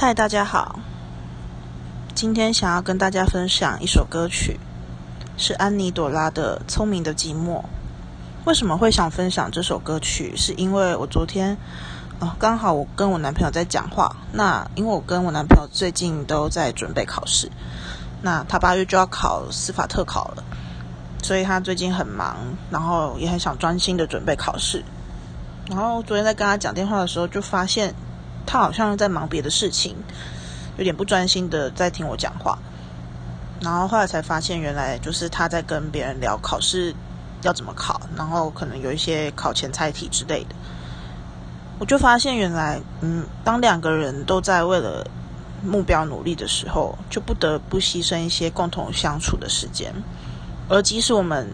嗨，大家好。今天想要跟大家分享一首歌曲，是安妮朵拉的《聪明的寂寞》。为什么会想分享这首歌曲？是因为我昨天，哦，刚好我跟我男朋友在讲话。那因为我跟我男朋友最近都在准备考试，那他八月就要考司法特考了，所以他最近很忙，然后也很想专心的准备考试。然后昨天在跟他讲电话的时候，就发现。他好像在忙别的事情，有点不专心的在听我讲话。然后后来才发现，原来就是他在跟别人聊考试要怎么考，然后可能有一些考前猜题之类的。我就发现，原来嗯，当两个人都在为了目标努力的时候，就不得不牺牲一些共同相处的时间。而即使我们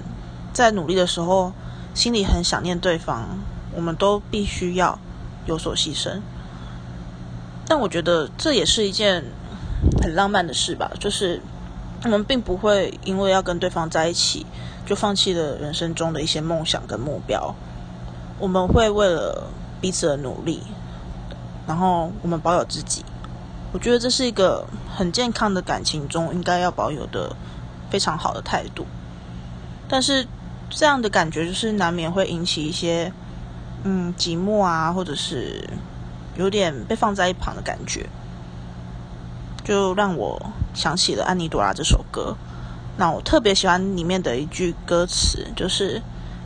在努力的时候，心里很想念对方，我们都必须要有所牺牲。但我觉得这也是一件很浪漫的事吧，就是我们并不会因为要跟对方在一起，就放弃了人生中的一些梦想跟目标。我们会为了彼此的努力，然后我们保有自己。我觉得这是一个很健康的感情中应该要保有的非常好的态度。但是这样的感觉就是难免会引起一些嗯寂寞啊，或者是。有点被放在一旁的感觉，就让我想起了《安妮朵拉》这首歌。那我特别喜欢里面的一句歌词，就是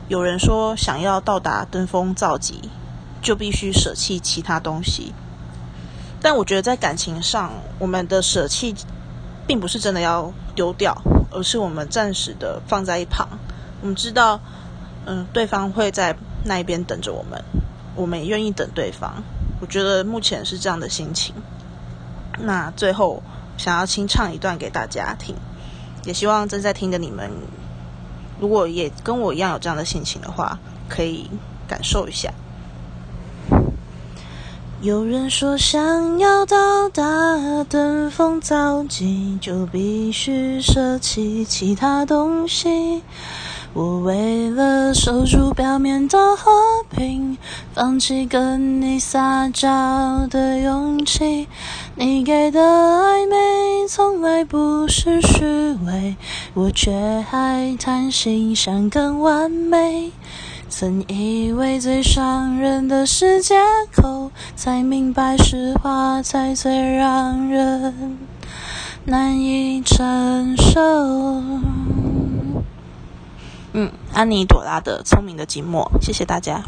有人说，想要到达登峰造极，就必须舍弃其他东西。但我觉得在感情上，我们的舍弃并不是真的要丢掉，而是我们暂时的放在一旁。我们知道，嗯，对方会在那一边等着我们，我们也愿意等对方。我觉得目前是这样的心情。那最后想要清唱一段给大家听，也希望正在听的你们，如果也跟我一样有这样的心情的话，可以感受一下。有人说，想要到达登峰造极，就必须舍弃其他东西。我为了守住表面的和平，放弃跟你撒娇的勇气。你给的暧昧从来不是虚伪，我却还贪心想更完美。曾以为最伤人的是借口，才明白实话才最让人难以承受。嗯，安妮朵拉的《聪明的寂寞》，谢谢大家。